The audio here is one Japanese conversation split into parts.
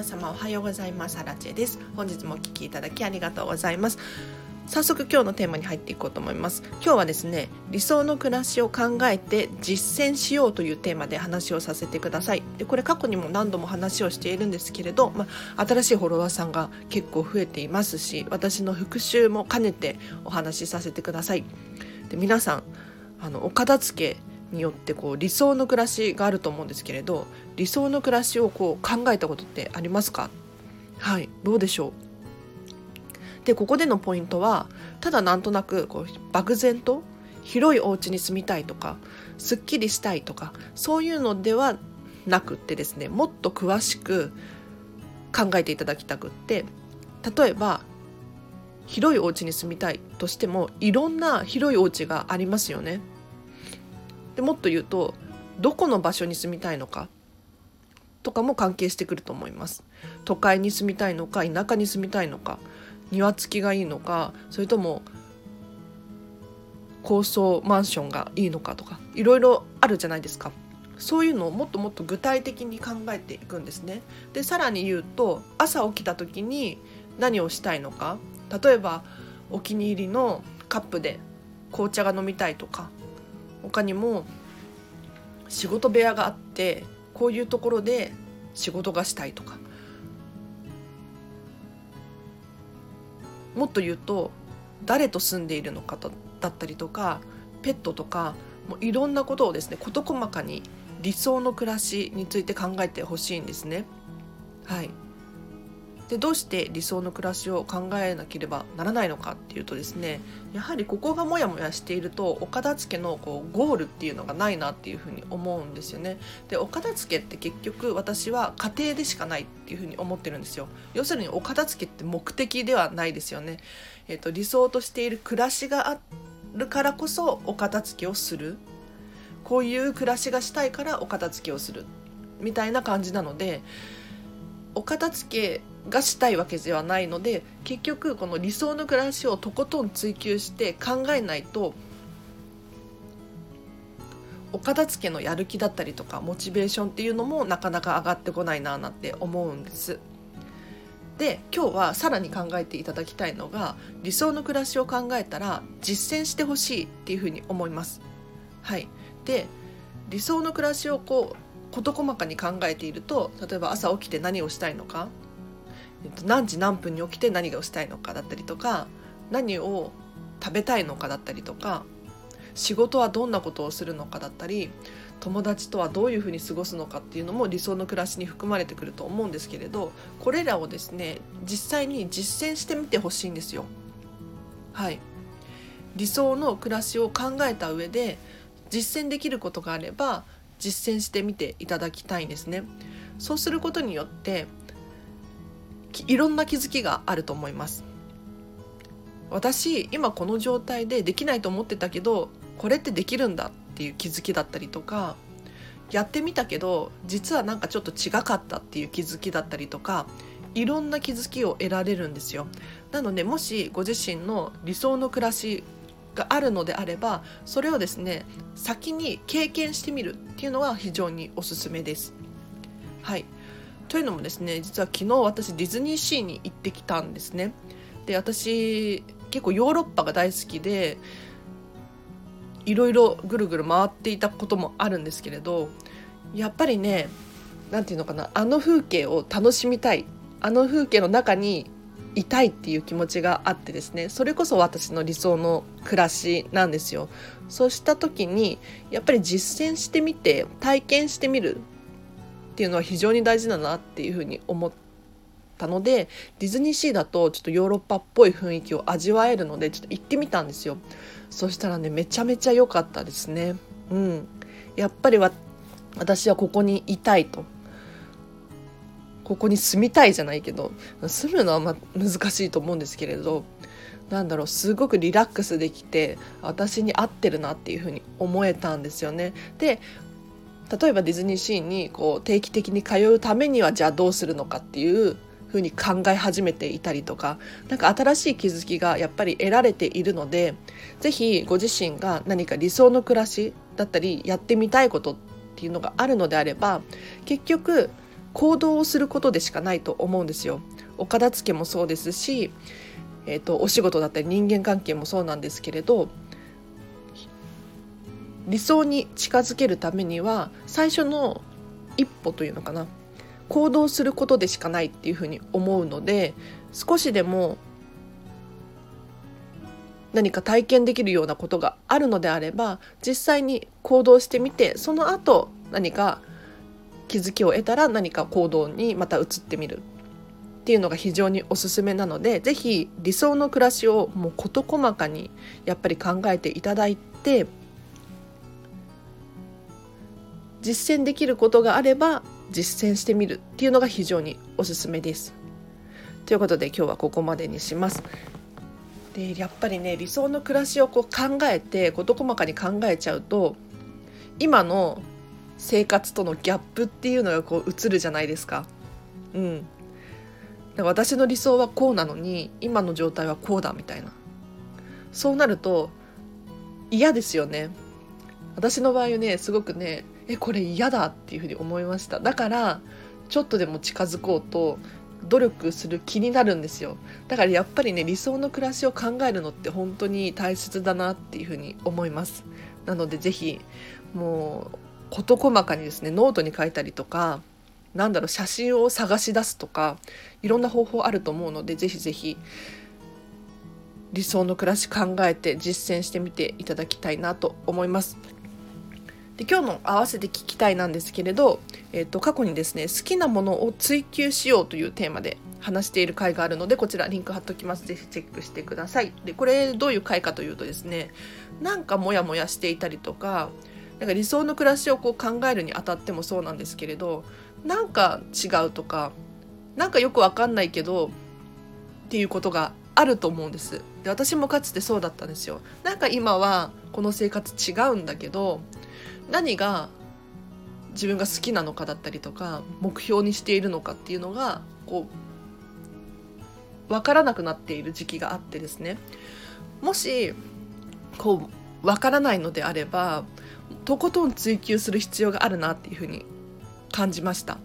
皆様おはようございます。アラチェです。本日もお聞きいただきありがとうございます。早速今日のテーマに入っていこうと思います。今日はですね理想の暮らしを考えて実践しようというテーマで話をさせてください。でこれ過去にも何度も話をしているんですけれど、まあ、新しいフォロワーさんが結構増えていますし私の復習も兼ねてお話しさせてください。で皆さんあのお片付けによってこう理想の暮らしがあると思うんですけれど理想の暮らしをこう考えたことってありますか？はいどうでしょう？でここでのポイントはただなんとなくこう漠然と広いお家に住みたいとかすっきりしたいとかそういうのではなくってですねもっと詳しく考えていただきたくって例えば広いお家に住みたいとしてもいろんな広いお家がありますよね。でもっと言うとどこの場所に住みたいのかとかも関係してくると思います。都会に住みたいのか田舎に住みたいのか庭付きがいいのかそれとも高層マンションがいいのかとかいろいろあるじゃないですか。そういうのをもっともっと具体的に考えていくんですね。でさらに言うと朝起きた時に何をしたいのか。例えばお気に入りのカップで紅茶が飲みたいとか他にも仕事部屋があってこういうところで仕事がしたいとかもっと言うと誰と住んでいるのかだったりとかペットとかもういろんなことをですね事細かに理想の暮らしについて考えてほしいんですね。はいでどうして理想の暮らしを考えなければならないのかっていうとですねやはりここがモヤモヤしているとお片付けのこうゴールっていうのがないなっていうふうに思うんですよね。でお片付けって結局私は家庭でしかないっていうふうに思ってるんですよ。要するにお片付けって目的ではないですよね。えーと、理想としている暮らしがあるからこそお片付けをするこういう暮らしがしたいからお片付けをするみたいな感じなのでお片付けがしたいわけではないので結局この理想の暮らしをとことん追求して考えないとお片付けのやる気だったりとかモチベーションっていうのもなかなか上がってこないななんて思うんです。で今日はさらに考えていただきたいのが理想の暮らしを考えたら実践してほしいっていうふうに思います。はい、で理想の暮らしをこう事細かに考えていると例えば朝起きて何をしたいのか何時何分に起きて何がしたいのかだったりとか何を食べたいのかだったりとか仕事はどんなことをするのかだったり友達とはどういうふうに過ごすのかっていうのも理想の暮らしに含まれてくると思うんですけれどこれらをですね実際に実践してみてほしいんですよ。はい理想の暮らしを考えた上で実践できることがあれば実践してみていただきたいんですね。そうすることによっていろんな気づきがあると思います。私今この状態でできないと思ってたけどこれってできるんだっていう気づきだったりとかやってみたけど実はなんかちょっと違かったっていう気づきだったりとかいろんな気づきを得られるんですよ。なのでもしご自身の理想の暮らしがあるのであればそれをですね先に経験してみるっていうのは非常におすすめです。はい。というのもですね実は昨日私ディズニーシーに行ってきたんですね。で私結構ヨーロッパが大好きでいろいろぐるぐる回っていたこともあるんですけれどやっぱりね何て言うのかなあの風景を楽しみたいあの風景の中にいたいっていう気持ちがあってですねそれこそ私の理想の暮らしなんですよそうした時にやっぱり実践してみて体験してみるっていうのは非常に大事だなっていうふうに思ったのでディズニーシーだとちょっとヨーロッパっぽい雰囲気を味わえるのでちょっと行ってみたんですよ。そしたらねめちゃめちゃ良かったですね。うん。やっぱりは私はここにいたいと。ここに住みたいじゃないけど住むのはま難しいと思うんですけれどなんだろうすごくリラックスできて私に合ってるなっていうふうに思えたんですよね。で例えばディズニーシーにこう定期的に通うためにはじゃあどうするのかっていうふうに考え始めていたりとか何か新しい気づきがやっぱり得られているので是非ご自身が何か理想の暮らしだったりやってみたいことっていうのがあるのであれば結局行動をすることでしかないと思うんですよ。お片付けもそうですし、えーと、お仕事だったり人間関係もそうなんですけれど理想に近づけるためには最初の一歩というのかな。行動することでしかないっていうふうに思うので少しでも何か体験できるようなことがあるのであれば実際に行動してみてその後何か気づきを得たら何か行動にまた移ってみる。っていうのが非常におすすめなので是非理想の暮らしをもう事細かにやっぱり考えていただいて実践できることがあれば実践してみるっていうのが非常におすすめです。ということで今日はここまでにします。でやっぱりね理想の暮らしをこう考えて事細かに考えちゃうと今の生活とのギャップっていうのがこう映るじゃないですか。うん、私の理想はこうなのに今の状態はこうだみたいなそうなると嫌ですよね私の場合ねすごくねえこれ嫌だっていうふうに思いました。だからちょっとでも近づこうと努力する気になるんですよ。だからやっぱりね理想の暮らしを考えるのって本当に大切だなっていうふうに思います。なので是非もう事細かにですねノートに書いたりとかなんだろう写真を探し出すとかいろんな方法あると思うので是非是非理想の暮らし考えて実践してみていただきたいなと思います。で今日の合わせて聞きたいなんですけれど、えーと、過去にですね好きなものを追求しようというテーマで話している回があるのでこちらリンク貼っときます。ぜひチェックしてください。でこれどういう回かというとですねなんかモヤモヤしていたりとかなんか理想の暮らしをこう考えるにあたってもそうなんですけれどなんか違うとかなんかよくわかんないけどっていうことがあると思うんです。で私もかつてそうだったんですよ。なんか今はこの生活違うんだけど何が自分が好きなのかだったりとか目標にしているのかっていうのがこう分からなくなっている時期があってですね。もしこう分からないのであればとことん追求する必要があるなっていうふうに感じました。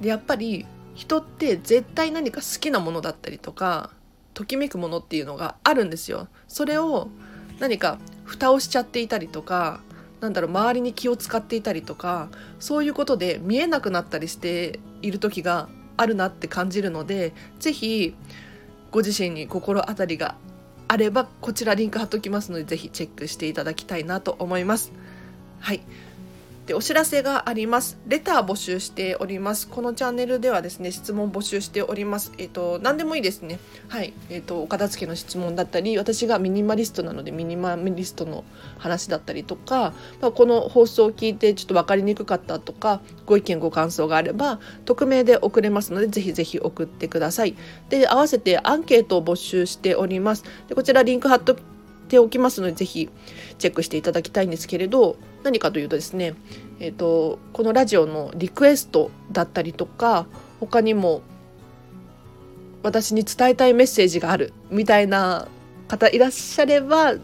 でやっぱり人って絶対何か好きなものだったりとかときめくものっていうのがあるんですよ。それを何か蓋をしちゃっていたりとかなんだろう周りに気を使っていたりとかそういうことで見えなくなったりしている時があるなって感じるので是非ご自身に心当たりがあればこちらリンク貼っときますので是非チェックしていただきたいなと思います。はいでお知らせがあります。レター募集しております。このチャンネルではですね、質問募集しております。えっ、ー、と、何でもいいですね。はい。えっ、ー、と、お片付けの質問だったり、私がミニマリストなのでミニマリストの話だったりとか、まあ、この放送を聞いてちょっと分かりにくかったとか、ご意見ご感想があれば、匿名で送れますので、ぜひぜひ送ってください。で、合わせてアンケートを募集しております。でこちらリンク貼っておきますので、ぜひチェックしていただきたいんですけれど、何かというとですね、えーと、このラジオのリクエストだったりとか他にも私に伝えたいメッセージがあるみたいな方いらっしゃれば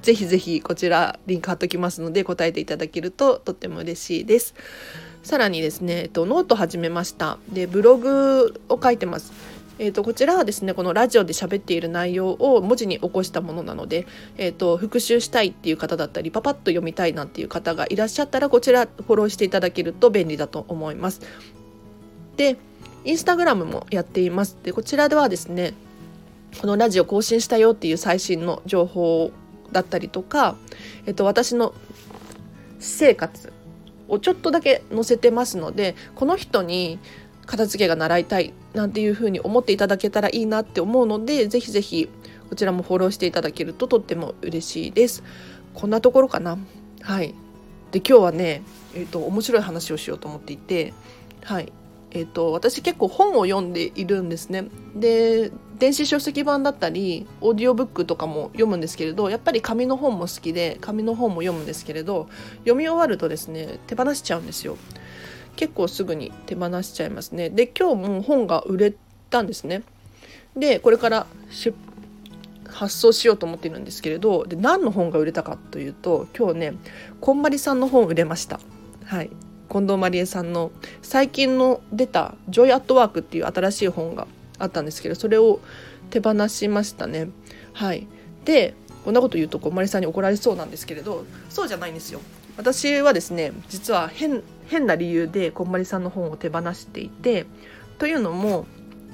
ぜひぜひこちらリンク貼っときますので答えていただけるととっても嬉しいです。さらにですね、えっと、ノート始めました。で、ブログを書いてます。えーと、こちらはですねこのラジオで喋っている内容を文字に起こしたものなので、えーと、復習したいっていう方だったりパパッと読みたいなんていう方がいらっしゃったらこちらフォローしていただけると便利だと思います。でインスタグラムもやっています。でこちらではですねこのラジオ更新したよっていう最新の情報だったりとか、えっと、私の私生活をちょっとだけ載せてますのでこの人に片付けが習いたいなんていうふうに思っていただけたらいいなって思うのでぜひぜひこちらもフォローしていただけるととっても嬉しいですこんなところかなはいで今日はねえっ、ー、と面白い話をしようと思っていてはいえーと、私結構本を読んでいるんですね。で電子書籍版だったりオーディオブックとかも読むんですけれどやっぱり紙の本も好きで紙の本も読むんですけれど読み終わるとですね手放しちゃうんですよ。結構すぐに手放しちゃいますね。で今日も本が売れたんですね。でこれから発送しようと思っているんですけれどで何の本が売れたかというと今日ねこんまりさんの本売れました。はい。近藤まりえさんの最近の出た「ジョイ・アットワーク」っていう新しい本があったんですけどそれを手放しましたね。はい、でこんなこと言うとこまりさんに怒られそうなんですけれどそうじゃないんですよ。私はですね実は変変な理由でこんまりさんの本を手放していてというのも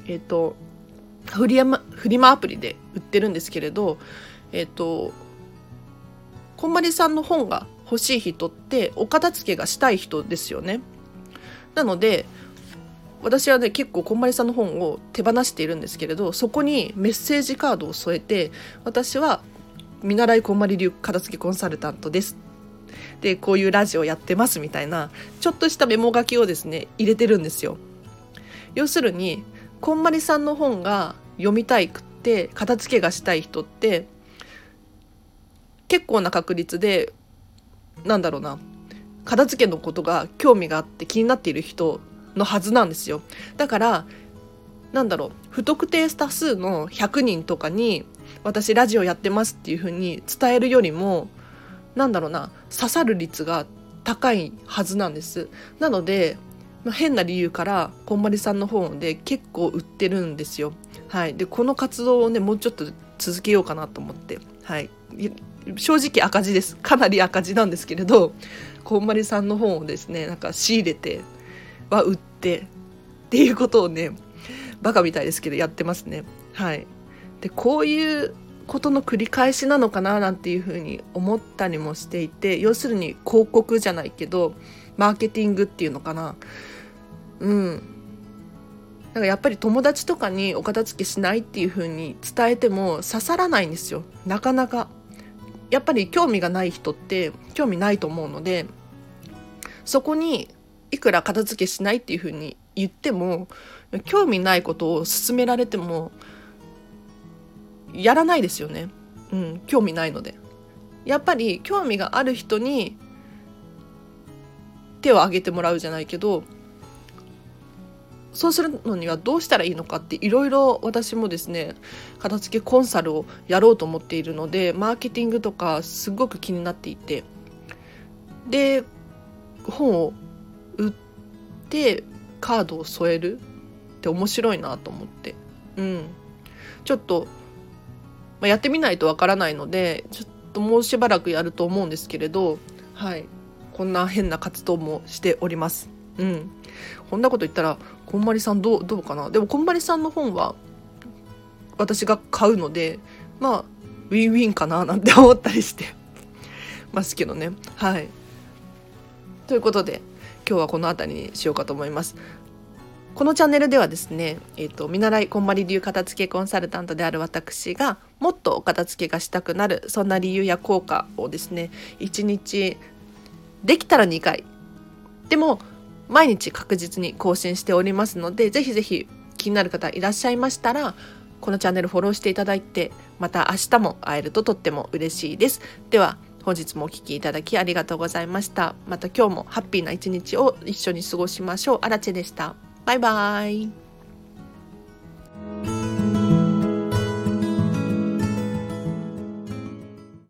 えっ、ー、とフリマフリマアプリで売ってるんですけれどえっ、ー、とこんまりさんの本が欲しい人ってお片付けがしたい人ですよね。なので私はね結構こんまりさんの本を手放しているんですけれどそこにメッセージカードを添えて私は見習いこんまり流片付けコンサルタントですでこういうラジオやってますみたいなちょっとしたメモ書きをですね入れてるんですよ。要するにこんまりさんの本が読みたいくって片付けがしたい人って結構な確率でなんだろうな片付けのことが興味があって気になっている人のはずなんですよ。だからなんだろう不特定多数の100人とかに私ラジオやってますっていうふうに伝えるよりもなんだろうな刺さる率が高いはずなんです。なので、ま、変な理由からこんまりさんの本で結構売ってるんですよ。はい。でこの活動をねもうちょっと続けようかなと思って。はい。正直赤字です。かなり赤字なんですけれどこんまりさんの本をですねなんか仕入れては売ってっていうことをねバカみたいですけどやってますね。はい。でこういうことの繰り返しなのかななんていうふうに思ったりもしていて要するに広告じゃないけどマーケティングっていうのかな。うん。なんかやっぱり友達とかにお片付けしないっていうふうに伝えても刺さらないんですよ。なかなか。やっぱり興味がない人って興味ないと思うのでそこにいくら片付けしないっていうふうに言っても興味ないことを勧められてもやらないですよね。うん、興味ないので。やっぱり興味がある人に手を挙げてもらうじゃないけどそうするのにはどうしたらいいのかっていろいろ私もですね片付けコンサルをやろうと思っているのでマーケティングとかすごく気になっていてで本を売ってカードを添えるって面白いなと思ってうんちょっとまあ、やってみないとわからないのでちょっともうしばらくやると思うんですけれどはい。こんな変な活動もしております。うん。こんなこと言ったらこんまりさんどうどうかな？でもこんまりさんの本は私が買うのでまあウィンウィンかななんて思ったりしてますけどね。はい。ということで今日はこの辺りにしようかと思います。このチャンネルではですね、えーと、見習いこんまり流片付けコンサルタントである私がもっとお片付けがしたくなるそんな理由や効果をですね1日できたら2回でも毎日確実に更新しておりますのでぜひぜひ気になる方いらっしゃいましたらこのチャンネルフォローしていただいてまた明日も会えるととっても嬉しいです。では本日もお聴きいただきありがとうございました。また今日もハッピーな一日を一緒に過ごしましょう。あらでした。バイバイ。